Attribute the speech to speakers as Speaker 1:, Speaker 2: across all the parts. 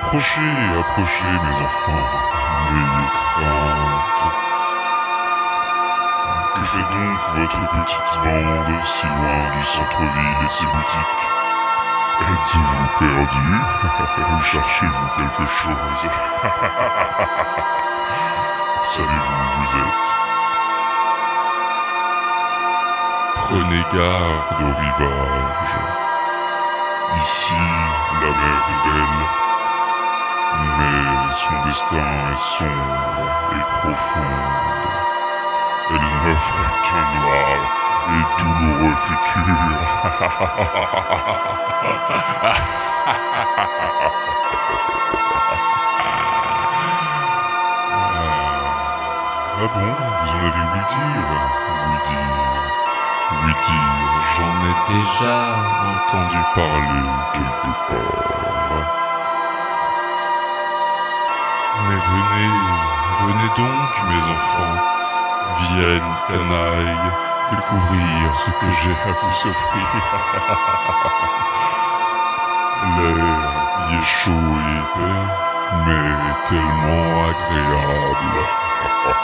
Speaker 1: Approchez, approchez mes enfants, n'ayez crainte. Que fait donc votre petite bande si loin du centre-ville et ses boutiques Êtes-vous perdu? Ou cherchez-vous quelque chose? Savez-vous où vous êtes? Prenez garde au rivage. Ici, la mer est belle, mais son destin est sombre et profonde. Elle n'offre qu'un noir et douloureux futur. ah bon, vous en avez ouï dire Oui dire Oui dire, j'en ai déjà entendu parler quelque part. Venez, venez donc, mes enfants, vienne canaille, découvrir ce que j'ai à vous offrir. L'air y est chaud et mais tellement agréable.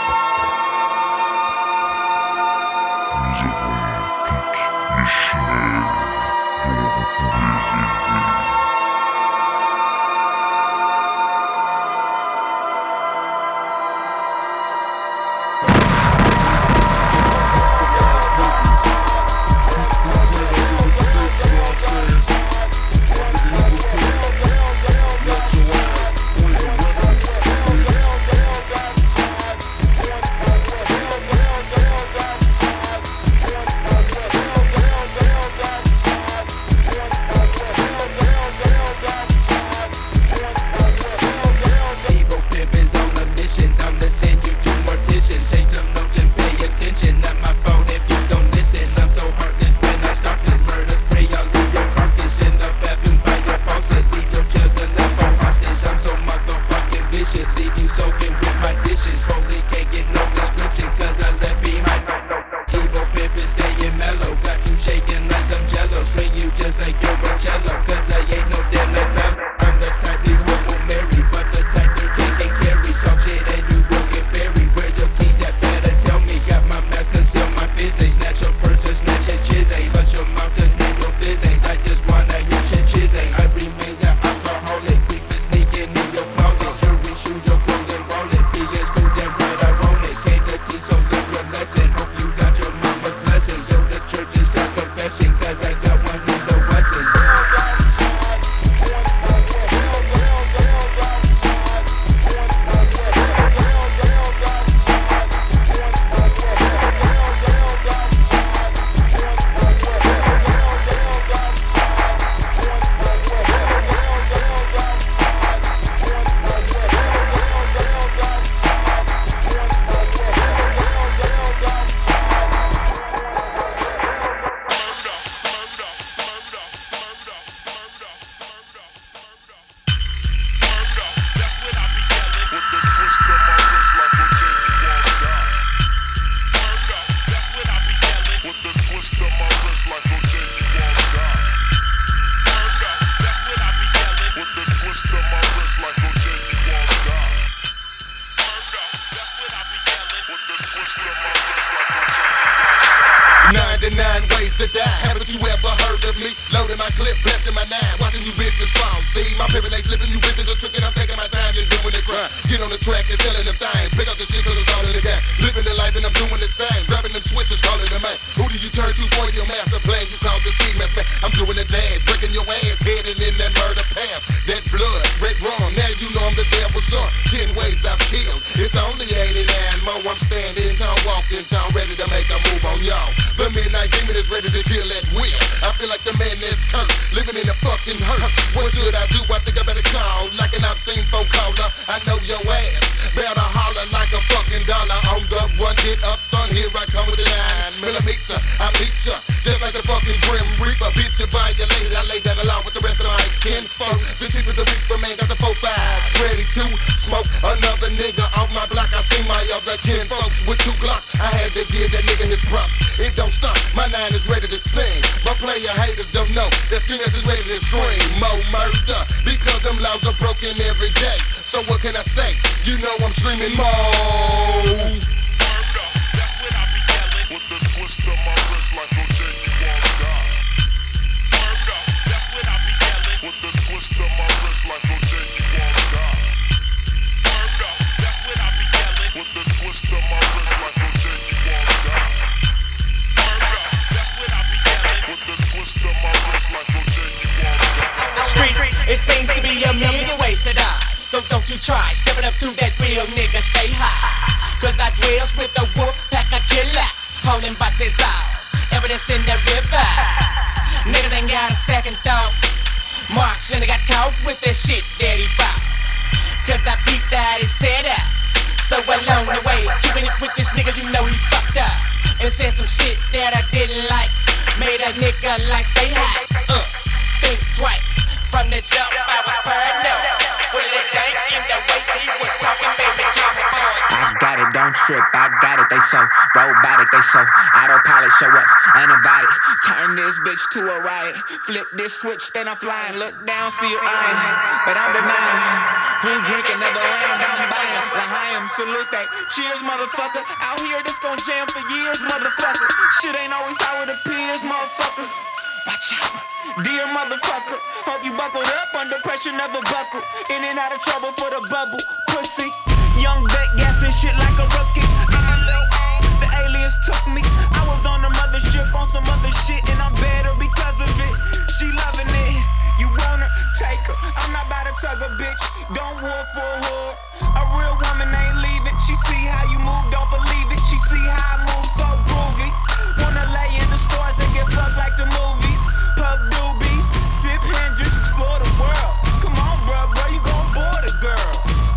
Speaker 2: Ways to die. Haven't you ever heard of me? Loading my clip, blasting my nine, watching you bitches fall. See, my pivot ain't slipping, you bitches are tricking. I'm taking my time, you're doing it crap. Get on the track and selling them things. Pick up the shit cause it's all in the game. Living the life and I'm doing the same. Grabbing them switches, calling the man. Who do you turn to for your master plan? You call the mask man. I'm doing the dance, breaking your ass, heading in that murder path. That blood, red wrong. Now you know I'm the devil's son. Ten ways I've killed. It's only 89 more. I'm standing tall, walking tall, ready to make a move on y'all. The midnight demon is ready to kill at will. I feel like the man that's cursed, living in a fucking hurt. What should I do? I think I better call like an obscene phone caller. I know your ass. Better holler like a fucking dollar on the one. Get up, son. Here I come with the nine millimeter. I beat ya just like the fucking grim reaper. Bitch, you violated. I lay down law with the rest of my kinfolk. The chief of the reaper man got the four five ready to smoke another nigga off my block. I see my other kinfolks with two glocks. I had to give that nigga his props. It don't stop. My nine is ready to sing. My player haters don't know that is ready to scream more murder because them laws are broken every day. So what can I say? You know I'm screaming more.
Speaker 3: With the twist of my wrist like OJ, you won't die. With the twist of my wrist like my wrist like
Speaker 4: streets, it seems to be a million ways to die. So don't you try stepping up to that real nigga, stay high. Cause I dwells with the wolf pack of killers, holding bodies out, evidence in the river. Niggas ain't got a second thought. Mark shouldn't got caught with this shit that he bought. Cause I peeped that he set up. So along the way, keeping it with this nigga, you know he fucked up. And said some shit that I didn't like. Made a nigga like stay high. Uh, think twice. From the jump, I was paranoid. With it dank in the way he was talking,
Speaker 5: trip, I got it, they so robotic, they so autopilot, show up uninvited. Turn this bitch to a riot, flip this switch, then I'm flying, look down, see you eyeing, but I'm denying. Who drink another round, I'm buying, L'chaim, salute, that. cheers, motherfucker. Out here, this gon' jam for years, motherfucker. Shit ain't always how it appears, motherfucker. Watch out. Dear motherfucker, hope you buckled up under pressure, never buckle. In and out of trouble for the bubble, pussy. Young vet gassing shit like I'm not about to tug a bitch. Don't war for a whore. A real woman ain't leaving. She see how you move, don't believe it. She see how I move, so groovy. Wanna lay in the stores and get fucked like the movies. Puff doobies, sip Hendrick's, explore the world. Come on, bruh, bro, you gon' bore the girl.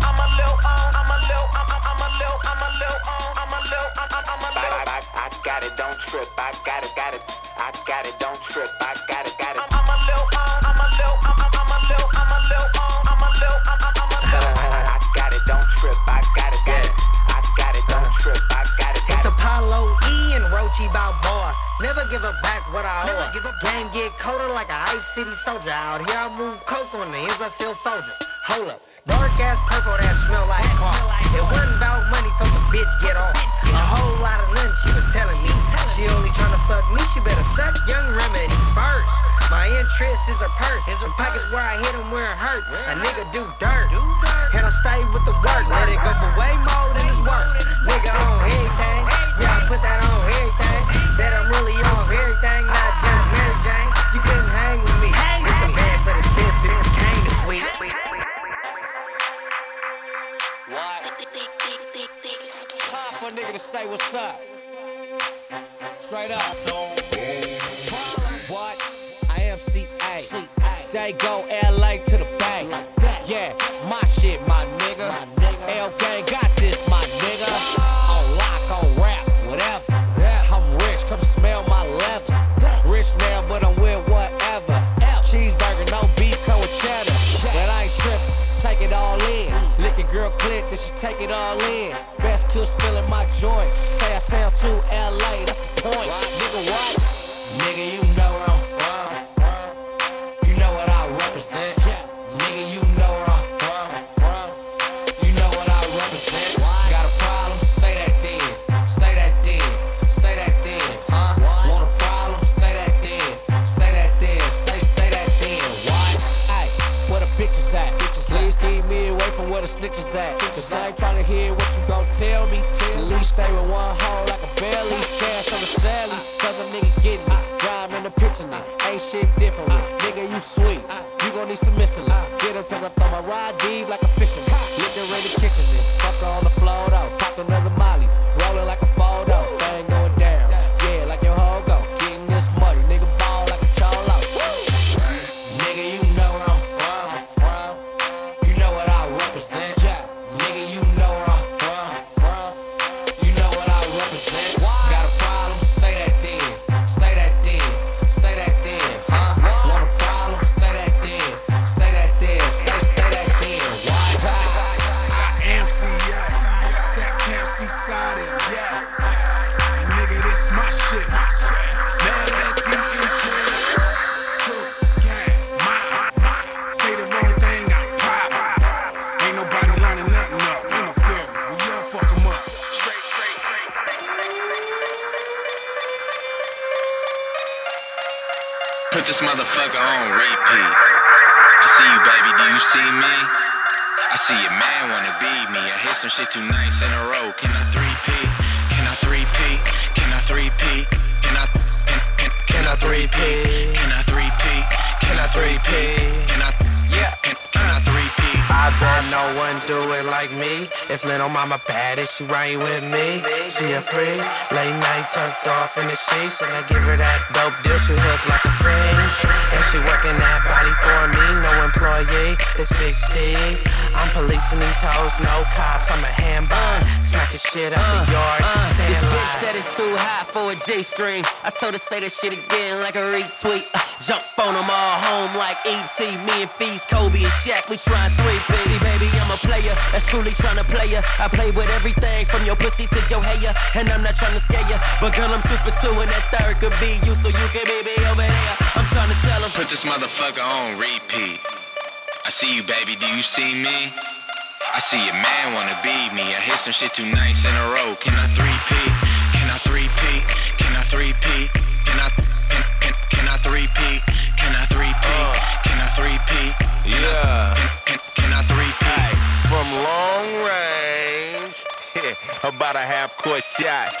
Speaker 5: I'm a little on, I'm a little, I'm, I'm, I'm a little, I'm a little on, I'm a little, I'm, I'm, I'm a little. I, I, I got it, don't trip. I got it, got it. I got it, don't trip. I got it, got it. I'm, I'm a little on, I'm a little, I'm, I'm, I'm a little, I'm a little on, I'm a little, I'm, I'm, I'm a little. I got it, don't trip. I got it, got it. I got it, don't trip. I got it, got
Speaker 6: It's. Apollo E and Rocky Balboa. Never give her back what I owe. Game get colder like a Ice City soldier. Out here I move coke on the ends I sell soldiers. Hold up. Dark ass purple that smell like car. It wasn't about money, told the bitch get off. A whole lot of nothing she was telling me. She only tryna fuck me, she better suck young remedy first. My interest is a purse. His pockets where I hit him where it hurts. A nigga do dirt. And I stay with the work. Let it go for way more than it's worth. Nigga on everything. Yeah, I put that on everything. That I'm really on everything, not just Mary Jane. You couldn't hang with me. It's a bad for the stiff, but it came to sweet.
Speaker 7: Time for a nigga to say what's up. Straight up. CA. Say go LA to the bank. Yeah, it's my shit, my nigga. L gang got this, my nigga. On lock, on rap, whatever. I'm rich, come smell my leather. Rich now, but I'm with whatever. Cheeseburger, no beef, come with cheddar. But I ain't trippin', take it all in. Mm. Lick a girl click, then she take it all in. Best still in my joints. Say I sound too LA, that's the point. Nigga, what? Nigga, you know snitches at. Cause I ain't tryna hear what you gon' tell me. At least stay with one hole like a belly. Cash on the Sally. Cause a nigga get me. Rhyme in the picture. Ain't shit different. Nigga, you sweet. You gon' need some missing. Get him cause I throw my ride deep like a fisherman. Looking ready kitchen it. Fuck on the floor though. Popped another molly.
Speaker 8: Mama bad, is she right with me? She a free, late night tucked off in the sheets, and I give her that dope deal. She hook like a friend, and she working that body for me. No employee, it's Big Steve. I'm policing these hoes, no cops. I'm a handball, smacking shit up the yard. saying
Speaker 9: This bitch said it's too high for a J string. I told her say that shit again like a retweet. Uh, jump phone them all home like ET. Me and Fees, Kobe and Shaq, we trying three P. See, baby, I'm a player that's truly trying to play ya. I play with everything from your pussy to your hair, and I'm not trying to scare ya. But girl, I'm two for two, and that third could be you, so you can be over there. I'm trying to tell 'em.
Speaker 10: Put this motherfucker on repeat. I see you, baby. Do you see me? I see your man wanna be me. I hit some shit two nights in a row. Can I three P? Can I three P? Can I three P? Can I? Can, can I three P? Can I three P? Uh. Can I three P?
Speaker 8: Yeah.
Speaker 10: Can, can, can I three P?
Speaker 8: From long range, about a half court shot.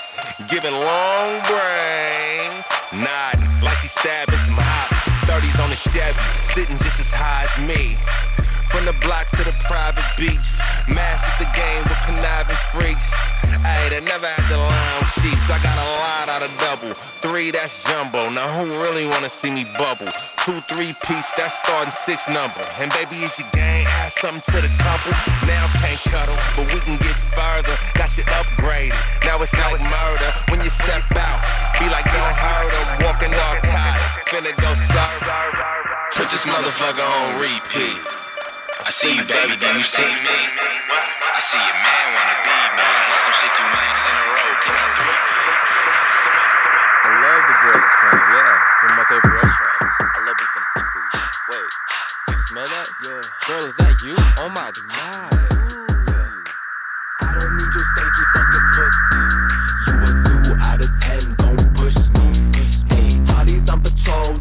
Speaker 8: Giving long brain, nodding like she stabbing some hop. 30s on the Chevy, sitting just as high as me. From the block to the private beach, mastered the game with conniving freaks. Ayy, they never had the lounge sheets. I got a lot out of double. Three, that's jumbo. Now who really wanna see me bubble? Two, three piece, that's starting six number. And baby, is your gang? Add something to the couple. Now can't cuddle, but we can get further. Got you upgraded. Now it's like murder when you step out. Be like don't hurt her, walking narcotic. Finna go serve.
Speaker 10: Put this motherfucker on repeat. I see you, baby. Do you see me? I see your man wanna be me. I hit some shit two nights in a row. Can I three P?
Speaker 11: I love the Boys Club. Yeah, it's one of my favorite restaurants. I love me some seafood. Wait, you smell that? Yeah. Girl, is that you? Oh my god.
Speaker 12: I don't need your stanky fucking pussy. You a two out of ten, don't push me. Hey, hotties on patrol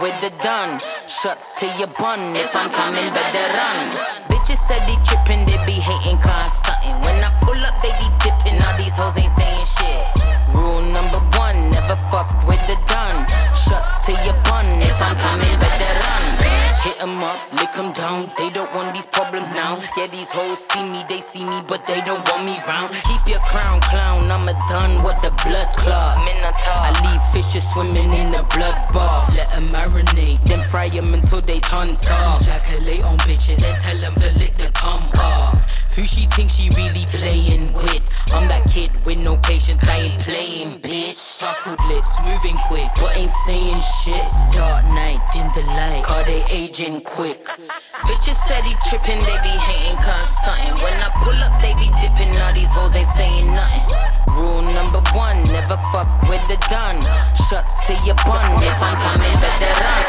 Speaker 12: with the
Speaker 13: done. Shots to your bun, if I'm coming, better run. Bitches steady tripping, they be hating, cause. When I pull up, they be dipping, all these hoes ain't saying shit. Rule number one, never fuck with the done. Shots to your bun, if I'm coming, better run. Hit 'em up, lick 'em down. They don't want these problems now. Yeah, these hoes see me, they see me, but they don't want me round. Keep your crown, clown. I'm a done with the blood clot. I fishes swimming in the blood bath. Let 'em marinate, then fry 'em until they turn soft. Ejaculate on bitches, then tell 'em to lick the cum off. Who she thinks she really playing with? I'm that kid with no patience, I ain't playing, bitch. Suckled lips, moving quick, but ain't saying shit. Dark night, in the light, car they aging quick. Bitches steady tripping, they be hating, cause stunting. When I pull up, they be dipping, all these hoes ain't saying nothing. Rule number one, never fuck with the done. Shots to your bun, if I'm coming, better run.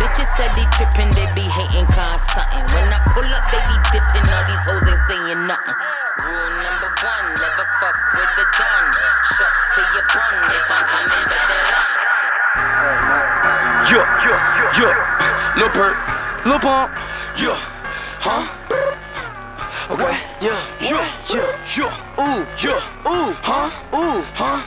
Speaker 13: Bitches steady tripping, they be hating, cause stunting. When I pull up, they be dipping, all these hoes ain't saying nothing. Rule number one, never fuck with the gun. Shots to your bun, if I'm coming, better run.
Speaker 14: Yeah, yeah, yeah. Lil Perk, Lil Pump, yeah, huh? Okay, yeah, yeah, yeah, yeah, ooh, yeah, ooh, huh, ooh, huh?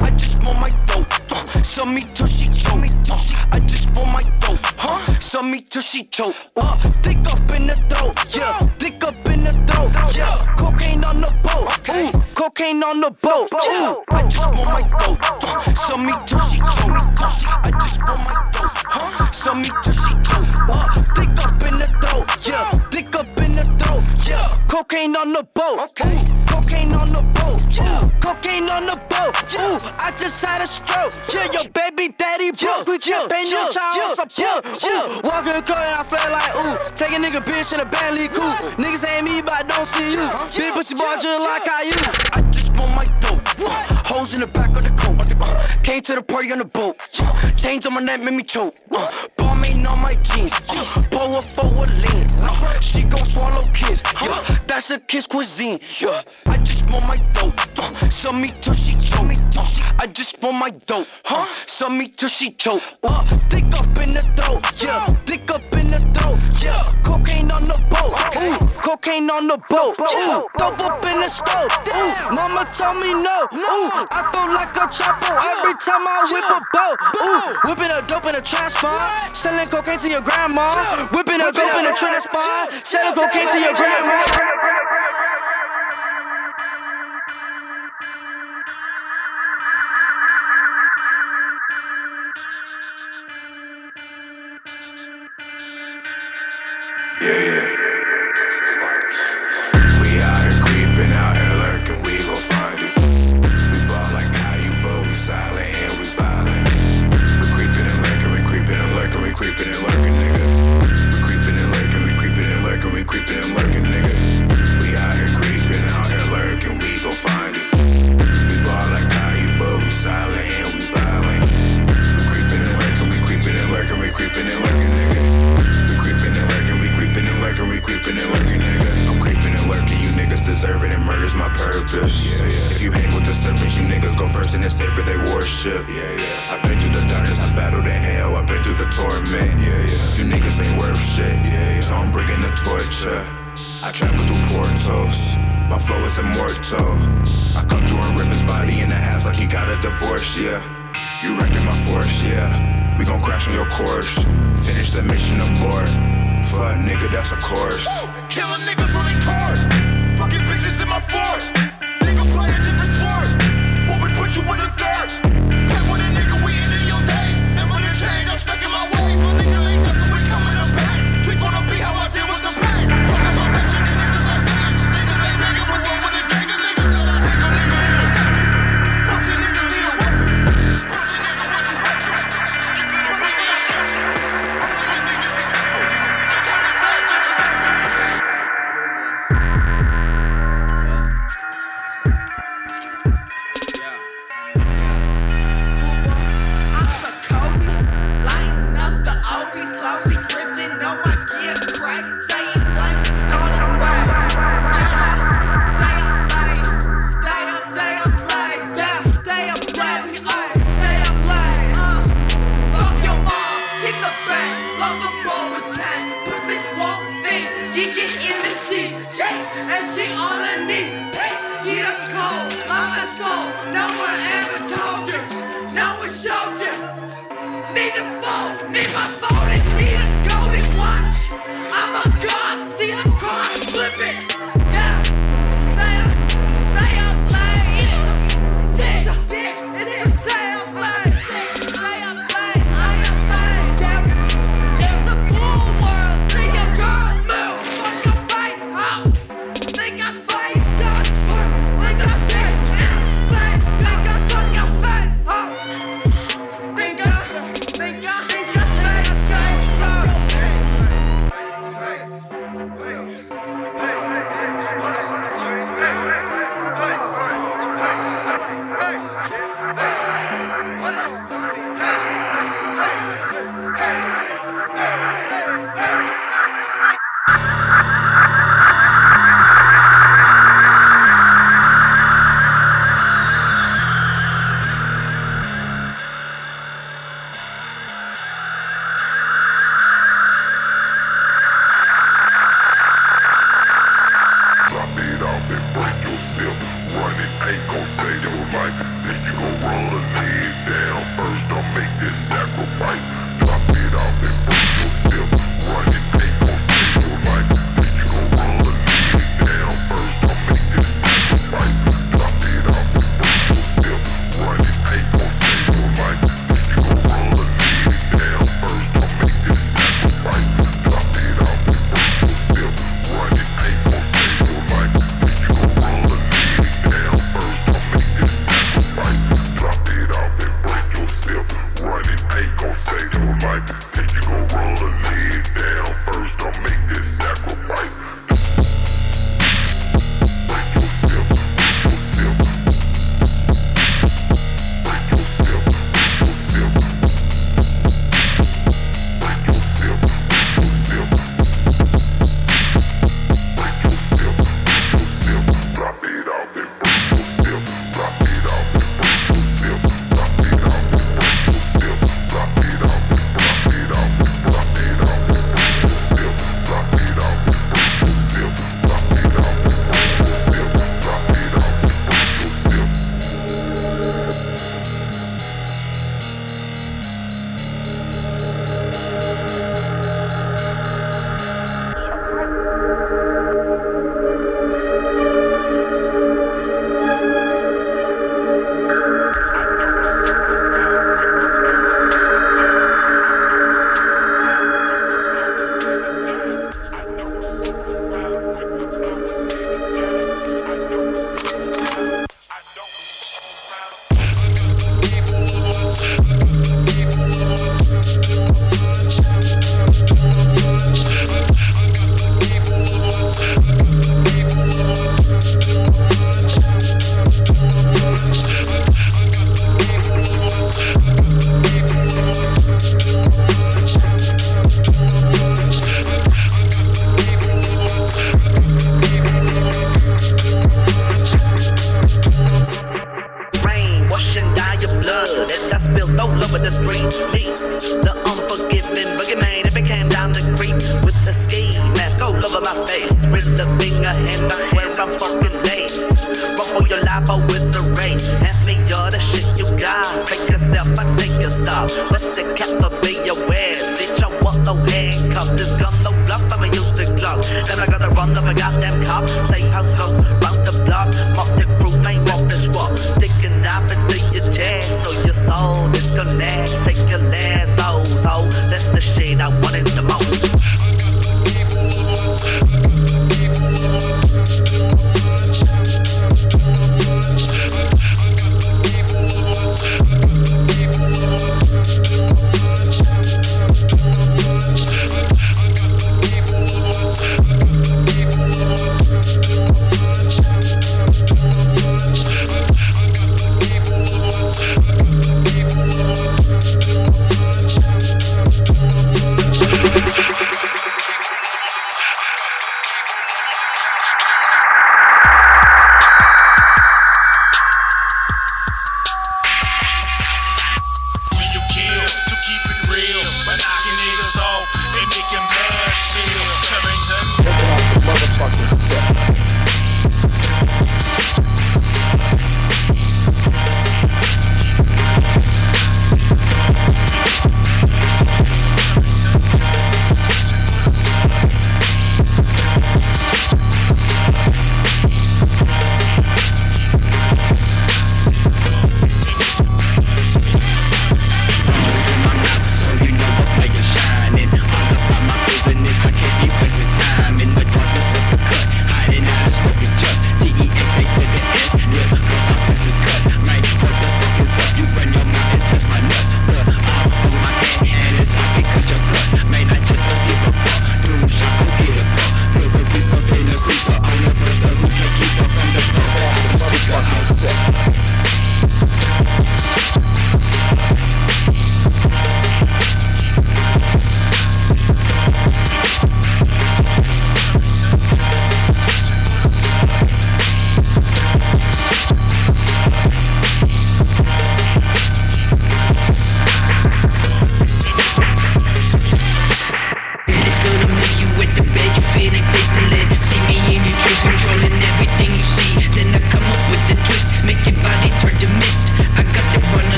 Speaker 14: I just want my dope, uh, suck me till she choke me. Uh, I just want my dope, huh? Suck me till she choke. Uh, thick up in the throat, yeah, thick up in the throat, yeah. Cocaine on the boat, ooh, cocaine on the boat, ooh. I just want my dope, uh, suck me till she choke me. Uh, I just want my dope, huh? Suck me till she choke. Uh, thick up in the throat, yeah, thick up in the throat, yeah. Cocaine on the boat, ooh, cocaine on the boat, ooh, cocaine on the boat, ooh. I just had a stroke, yeah, your baby daddy broke. We just ain't no child support, ooh. Walking the car and I feel like ooh, take a nigga bitch in a Bentley coupe. Niggas ain't me, but I don't see you. Big pussy boy just like I you. I just want my hoes in the back of the coat. Uh, came to the party on the boat, uh, chains on my neck made me choke. Uh, Balmain on my jeans, uh, up for a lean. Uh, she gon' swallow kids. yeah, that's a kiss cuisine. Yeah, I just want my dope, uh, suck me till she choke. Uh, I just want my dope, huh? Suck me till she choke. Uh, thick up in the throat, yeah, thick up in the throat, yeah. Cocaine on the boat, ooh, dope up in the stove, ooh. Mama told me no, ooh, I feel like a chopper every time I whip a boat, ooh. Whipping a dope in a trash spot, selling cocaine to your grandma, whipping a dope in a trash spot, selling cocaine to your grandma.
Speaker 8: Yeah, yeah. You it, and murder's my purpose. Yeah, yeah. If you hang with the serpents, you niggas go first in the saber they worship. Yeah, yeah. I've been through the darkness, I battled in hell, I've been through the torment. Yeah, yeah. You niggas ain't worth shit. Yeah, yeah. So I'm bringing the torture. I travel through portals. My flow is immortal. I come through and rip his body in the halves like he got a divorce. Yeah. You wrecking my force. Yeah. We gon' crash on your course. Finish the mission aboard. Fuck, nigga, that's a course.
Speaker 2: Killing niggas running cars. Fucking bitches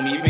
Speaker 15: don't even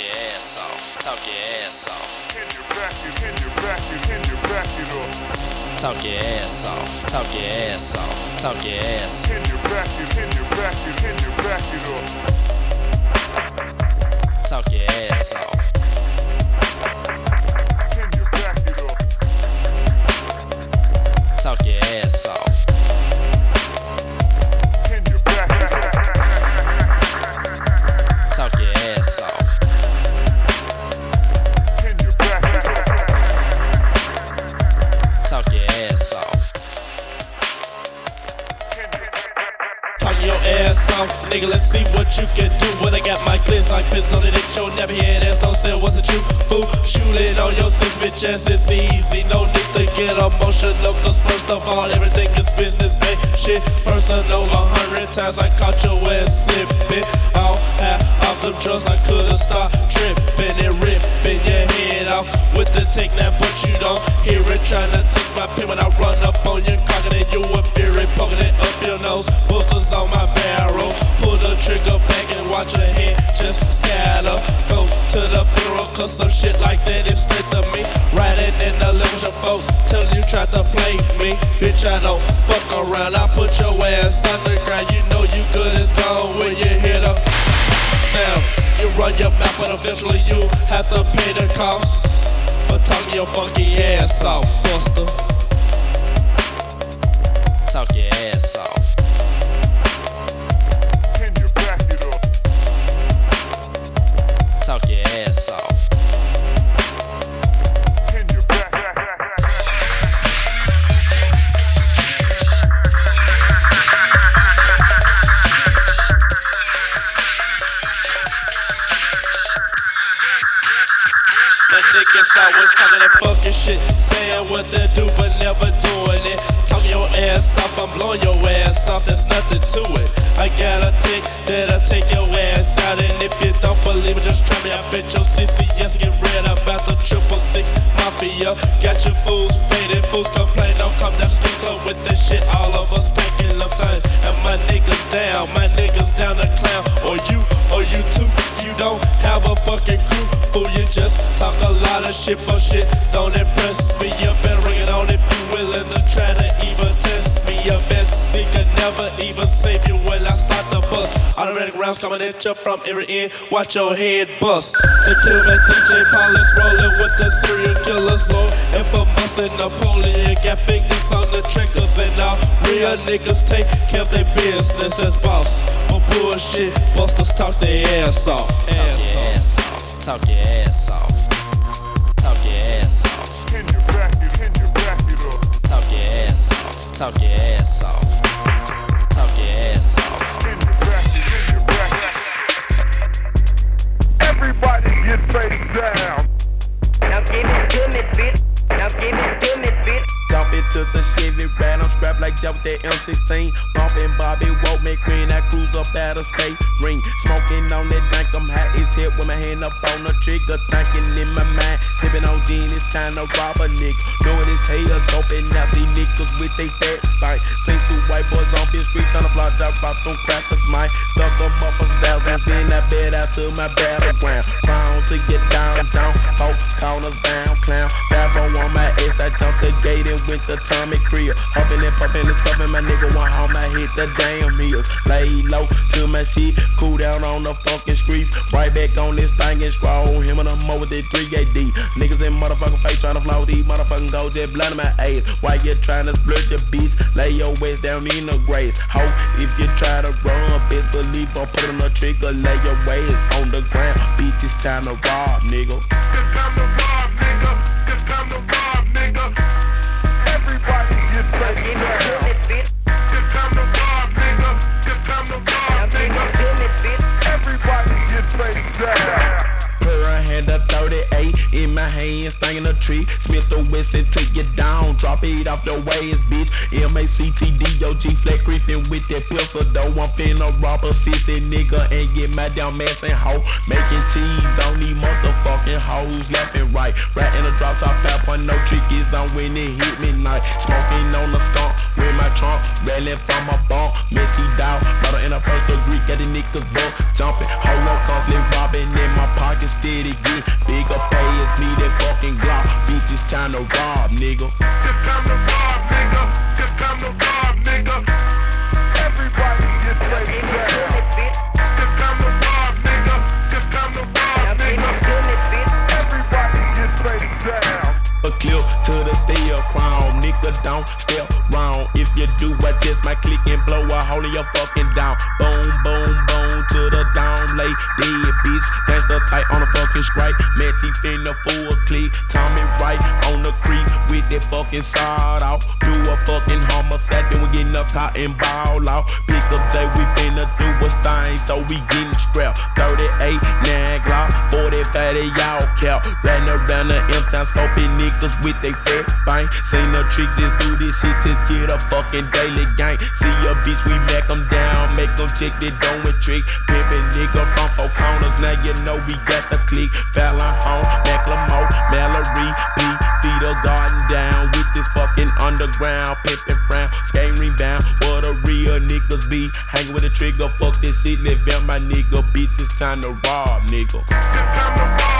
Speaker 10: your ass off. Talk your ass off. Hit your back, hit your back, your back it up. Talk your ass off. Talk your ass off. Talk your ass. off. your
Speaker 16: back, your back, your back it up. Talk your ass off. chance it's easy, no need to get emotional Cause first of all, everything is business, man Shit personal, a hundred times
Speaker 10: moją porti é
Speaker 16: sal Post always talking that fucking shit, saying what they do but never doing it. Talk your ass off, I'm blowing your ass off. There's nothing to it. I got a dick that'll take your ass out, and if you don't believe it, just try me. I bet your CCS get red about the triple six mafia. Got your fools faded, fools complain, don't come down, stick with this. coming at you from every end. Watch your head bust. The killer DJ Polish rolling with the serial killers low. And for busting Napoleon, got big dicks on the triggers and all real niggas take care of their business as boss. But bullshit, busters talk their ass off. Ass.
Speaker 10: Talk your ass off. Talk your ass off. Talk your ass off. Talk your ass off. Talk your ass. off.
Speaker 3: face down.
Speaker 17: Now give it to me, bitch. Now give it to me, bitch.
Speaker 18: Jump into the city like that with that M16. Bumpin' Bobby Walt McQueen, I cruise up out of state. Ring, smoking on that drink, I'm hot as hell with my hand up on the trigger. Thinking in my mind, sippin' on Dean. it's time to rob a nigga. Knowing his haters, open out these niggas with they fat bite. Seen two white boys on bitch street, tryna fly drop out them crackers, mine. Stuck them up a thousand, then I bet out to my battleground. Bound to get down, down, call corners down, clown. Babbo oh on my ass, I jumped the gate and went to Tommy Creel. Hopping in and scuffing, my nigga want home, I hit the damn meals. Lay low to my shit, cool down on the fucking streets. Right back on this thing and scroll him and I'm over the 3AD. Niggas in motherfucking face trying to flow these motherfucking gold jet blind my ass. Why you trying to split your bitch? Lay your waist down in the grave. Ho, if you try to run, bitch, believe I'm put on the trigger. Lay your waist on the ground. Bitch, it's time to rob, nigga. Put her hand up 38 in my hand, stinging a tree. Smith the Wesson take you down, drop it off the waist, bitch. M A C T D O G flat creeping with that pistol, though. I'm finna rob a sissy nigga and get my down ass and hoe. Making cheese on these motherfucking hoes, left and right. Right in the drop top, 5.0 trick is on when it hit me midnight. Smoking on the skunk with my trunk, railing from a bump. Mitty down, bottle in a first degree, got the niggas buck jumping. Hold on, constantly robbing in my pocket, steady get bigger pay is me that fucking glock. Bitch, it's time to rob, nigga. It's time to rob, nigga. It's time to rob, nigga. Everybody get ready now. It's time to rob, nigga. It's time to rob, nigga. Everybody get ready now. A clip to the steel crown, nigga don't step round. If you do what this, my click and blow a hole in your fucking down. Boom, boom, boom to the down, lay dead bitch. Gangsta tight on the fucking strike. Man, teeth in the full click. Tommy right on the creek with that fucking side out. Do a fucking homicide, then we getting up caught and ball out. Pick up J, we finna do a thing, so we getting strapped. 38, 9 Glock, 40, 30, y'all cap. Riding around the M-Town, scoping niggas with they fat bang. Seen the trick, just do this shit, just get a fucking daily gang. See a bitch, we back them down, make them check the dome trick. Pimpin' nigga from four corners, now you know we got the click. Fallon home, Macklemore, Mallory, P, feed a garden down with this fucking underground. Pimpin' frown, skate rebound, what a real niggas be. Hanging with a trigger, fuck this shit, live out my nigga. Bitch, it's time to rob, nigga. It's time to rob,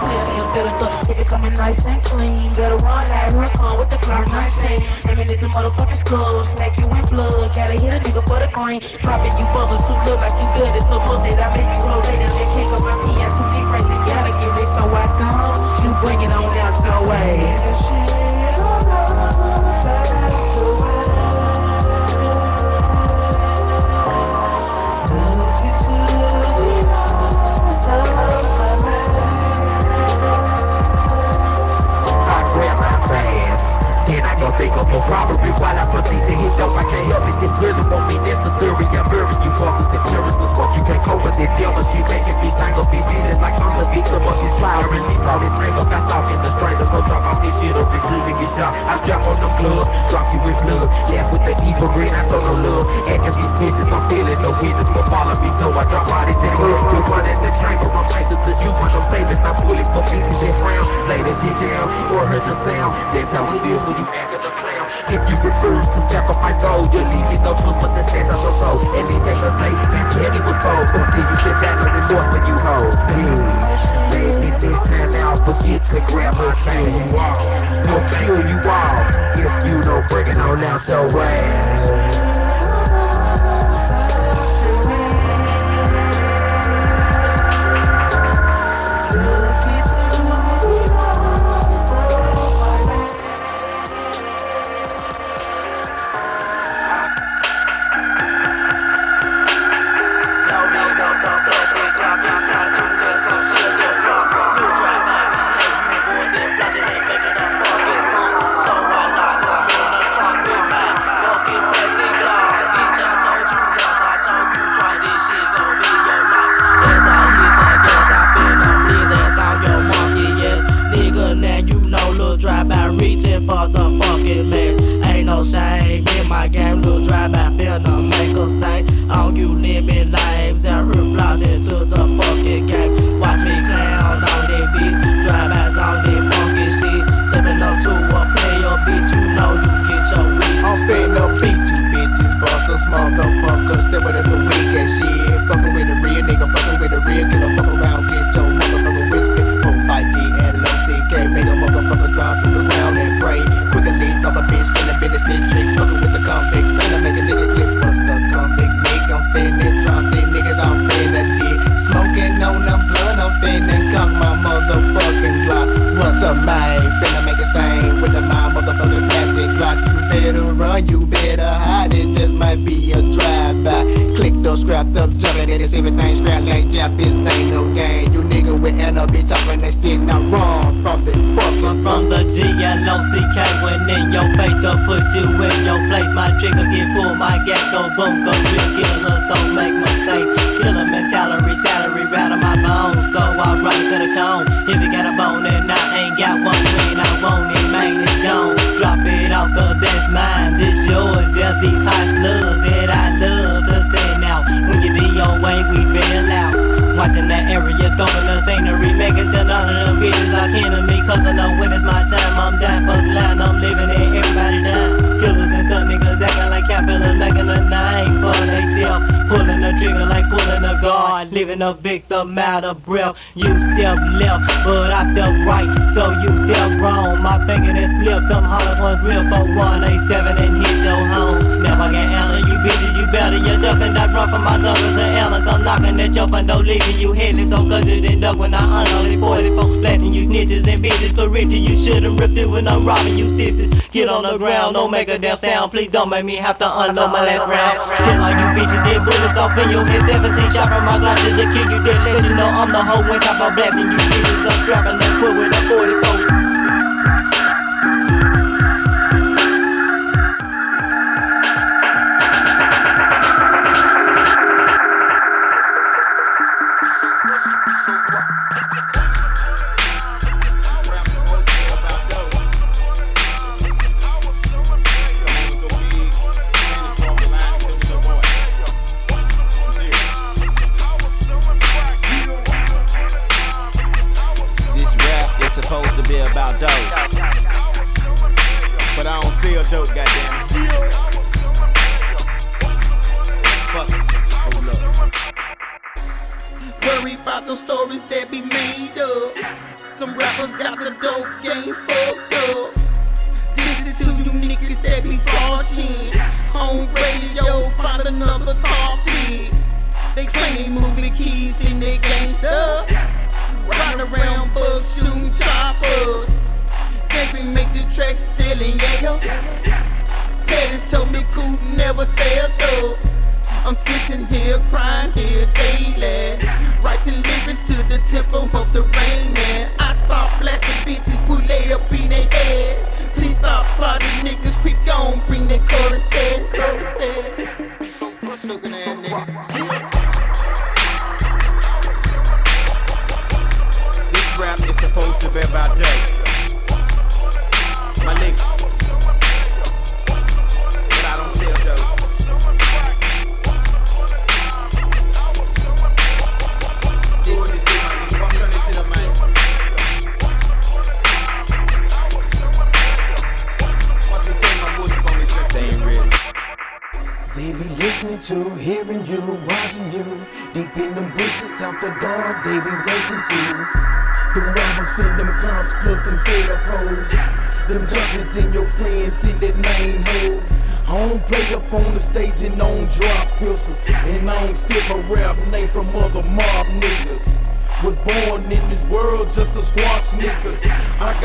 Speaker 19: clear better duck. If it coming nice and clean, better run, have her come with the clock 19. Aiming into motherfuckers skull, smack you in blood. Gotta hit a nigga for the green. Dropping you bubbles who look like you good. It's must that I make you roll later. Let kick up my PS, who think crazy. Gotta get rich, so I don't. You bring it on out your way.
Speaker 20: Don't think of no robbery while I proceed to hit up. I can't help it, this really won't be necessary. I'm murdering you bosses if terrorists the smoke. You can't cope with the devil. She making
Speaker 19: me strangle these feelings like I'm the victim of this trial. Release all these strangles, not stalking the strangler. So drop off this shit or be bruising get shot. I strap on them gloves, drop you with blood. Left with the evil grin, I show no love. Acting suspicious,
Speaker 21: I'm feeling no witness will follow me. So I drop out of the mud. You run in the chamber, I'm patient to you when I'm saving. I'm bullet for pieces that frown. Lay this shit down or hurt the sound. That's how it is when you act. If you refuse to sacrifice soul, you're leaving no choice but to stand on your soul. And these haters say that Kenny was bold, but still you sit down and remorse when you hold. Maybe this time I'll forget to grab my cane. We'll kill you all if you don't bring it on out your ass. Is everything scrap like Jap. This ain't no game. You nigga with NLB talking that shit not wrong from the fucking
Speaker 22: From the G-L-O-C-K when in your face to put you in your place. My trigger get pulled, my gas go boom, go real killers don't make mistakes. Killer mentality, salary on my bones. So I run to the cone. If you got a bone and I ain't got one when I want it, man, it's gone. Drop it off cause that's mine, this yours Just these hot slugs that I love to send out When you DOA, we bail out Watching that area, scoping the scenery, making sure none of them bitches to me. Cause I know when it's my time, I'm dying for the line, I'm living it, everybody down. Acting like a themselves. Pulling the trigger like pulling a guard, leaving a victim out of breath. You step left, but I step right, so you step wrong. My finger is flipped, them hollow ones real for 187 and hit your home. Never get Allen, you bitches, you better, you duck and die run from my suckers and Allen. Come knocking at your front door, leaving you headless, so it end up when I unload it 44 blasting you snitches and bitches for riches. You should've ripped it when I'm robbing you sisters. Get on the ground, don't make a damn sound. Please don't make me have to Uh, unload my left round. Kill all you bitches, dead bullets off in your head. 17 shot from my glasses to kill you dead. Let you know I'm the hoe when top of and you bitches. I'm strapping that foot with a 44.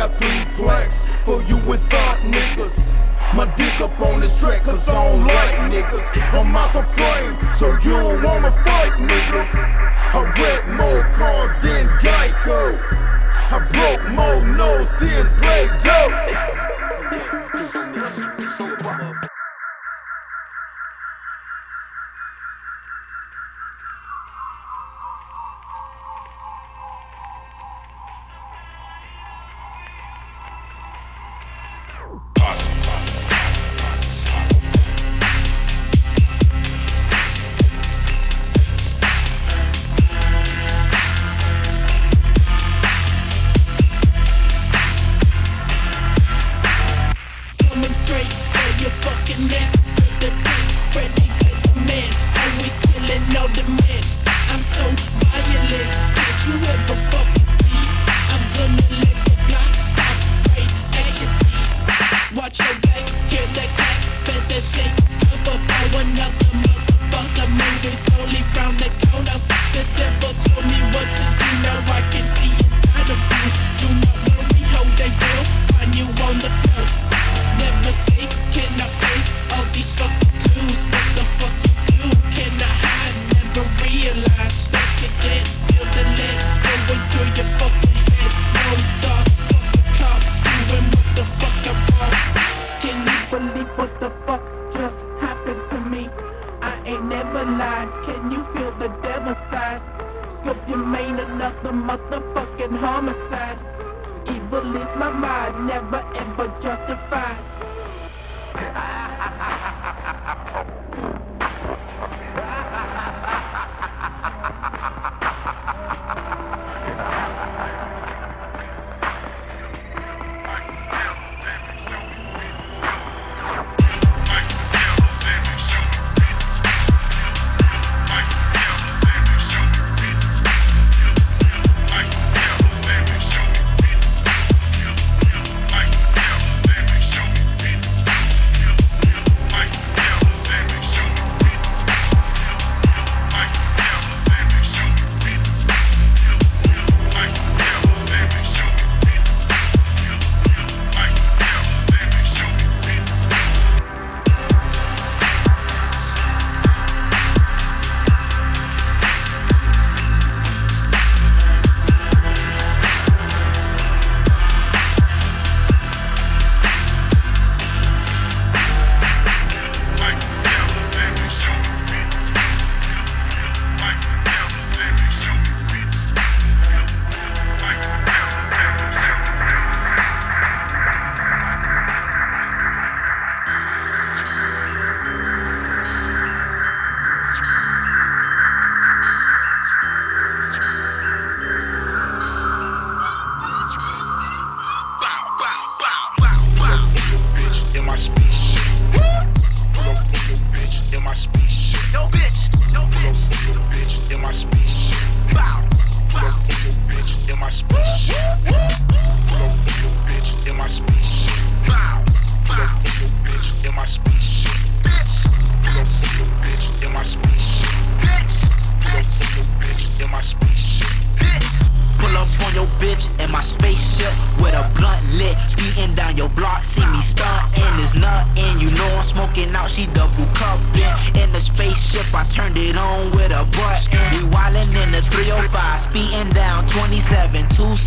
Speaker 21: Got
Speaker 23: three plaques for you with without niggas. My dick up on this track cause I don't like niggas. I'm out the frame, so you don't wanna fight niggas. I wreck more cars than Geico. I broke more nose than play dope.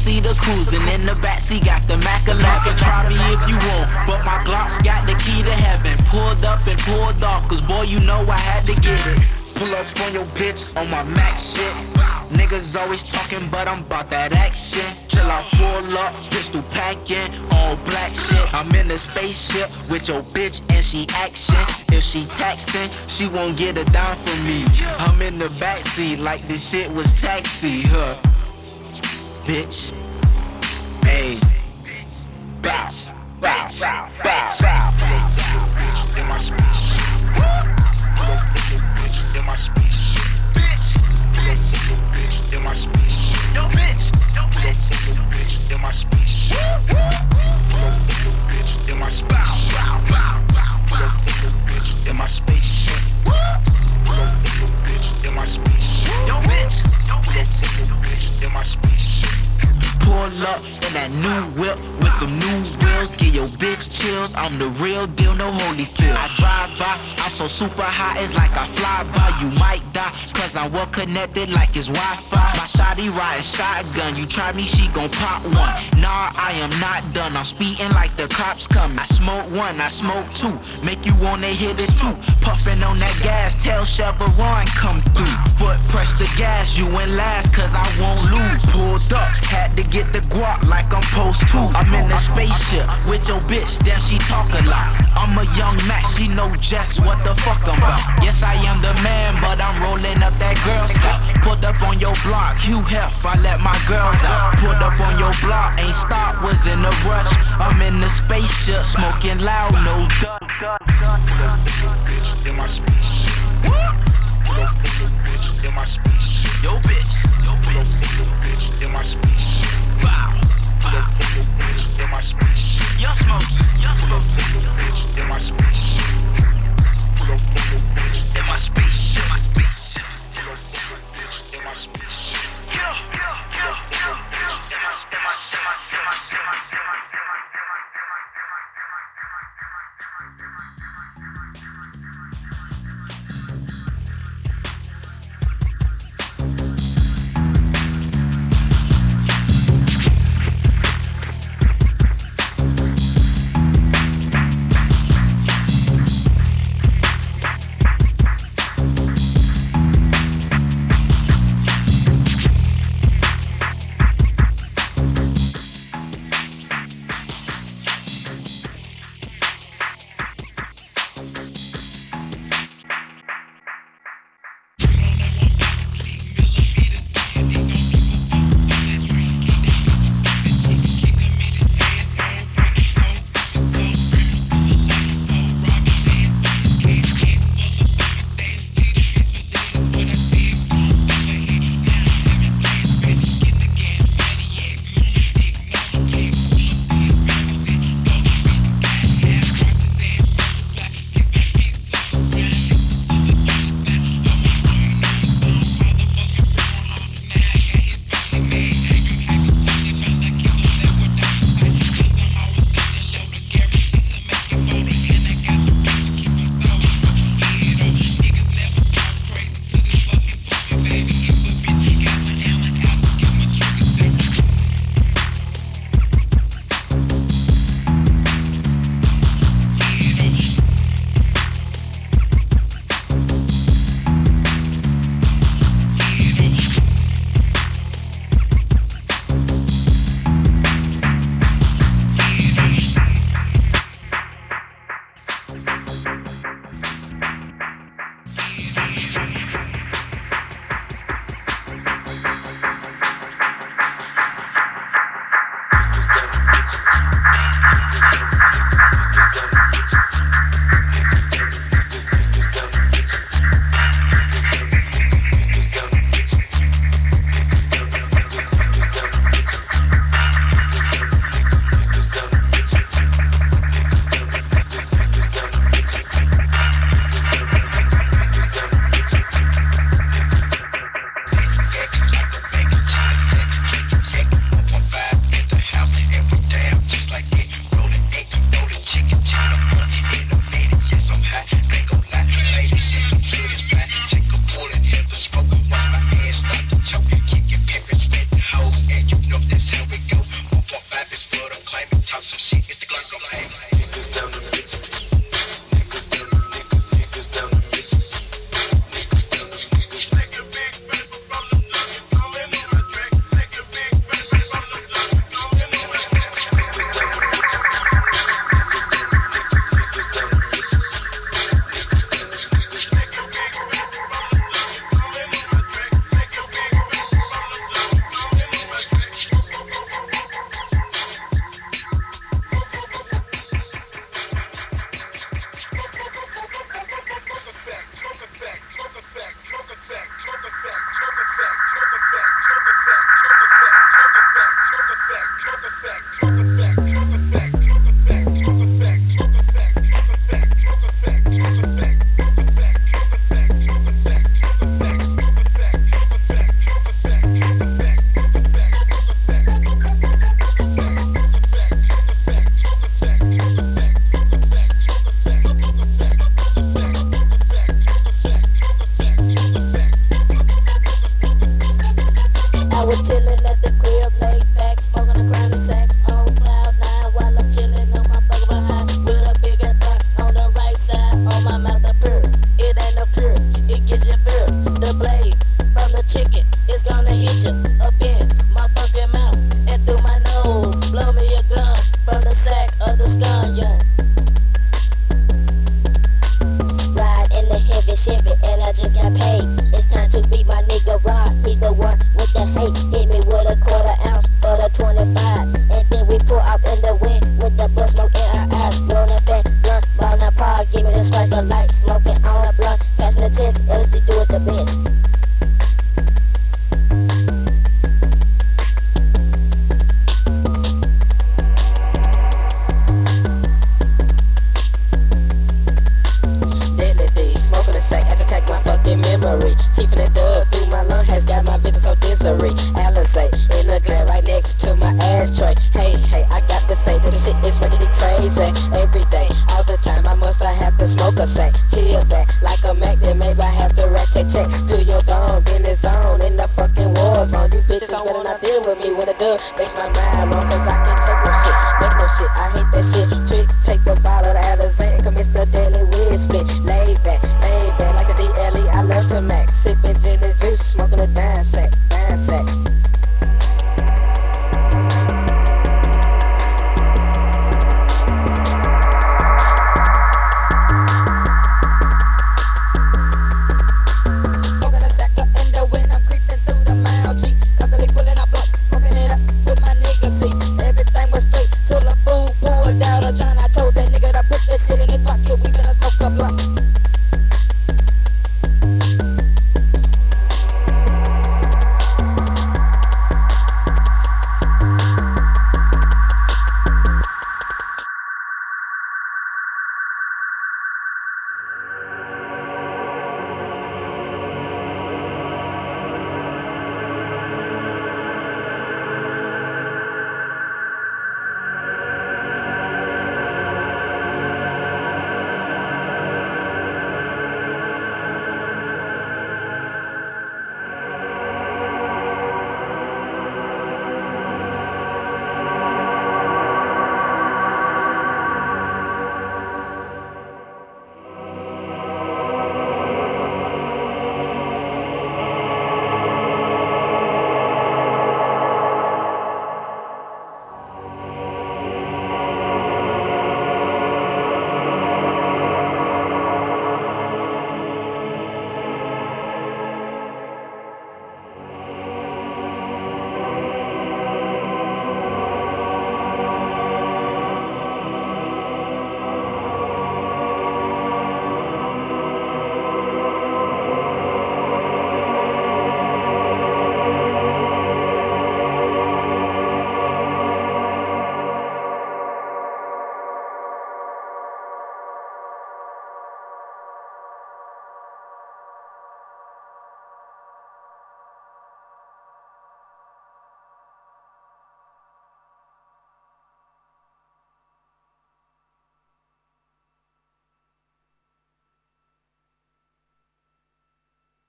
Speaker 20: 27, two seater cruising in the backseat. Got the Mac 11. Try me if you want, but my Glock's got the key to heaven. Pulled up and pulled off, cause boy, you know I had to get it. Pull up on your bitch on my max shit. Niggas always talking, but I'm about that action. Till I pull up, pistol packing, all black shit. I'm in the spaceship with your bitch and she action. If she taxing, she won't get a dime from me. I'm in the backseat like this shit was taxi, huh? Bitch. Hey. Bow, bow, bow, bow, bow.
Speaker 3: your bitch in my spaceship. Bitch, pull up in your bitch in my spaceship. Yo, bitch, yo, bitch, in bitch my up in bitch in my spaceship. Pull up in
Speaker 20: that new whip with the new wheels. Give your bitch chills. I'm the real deal, no Holyfield. I drive by, I'm so super high, it's like I fly by. You might die, cause I'm well connected like it's Wi-Fi. My shotty riding shotgun. You try me, she gon' pop one. Nah, I am not done. I'm speeding like the cops coming. I smoke one, I smoke two. Make you wanna hit it too. Puffin' on that gas, tell Chevron come through. Foot press the gas, you in last, cause I won't lose. Pulled up, had to get the guap like I'm supposed to. I'm in the spaceship with your bitch, then she talk a lot. I'm a young Mac, she know just what the fuck I'm about. Yes, I am the man, but I'm rolling up that girl scout. Pulled up on your block, Hugh Hef, I let my girls out. Pulled up on your block, ain't stop, was in a rush. I'm in the spaceship, smoking loud, no gun.
Speaker 3: In my spaceship.
Speaker 20: Yo, bitch. Yo,
Speaker 3: bitch. In my spaceship.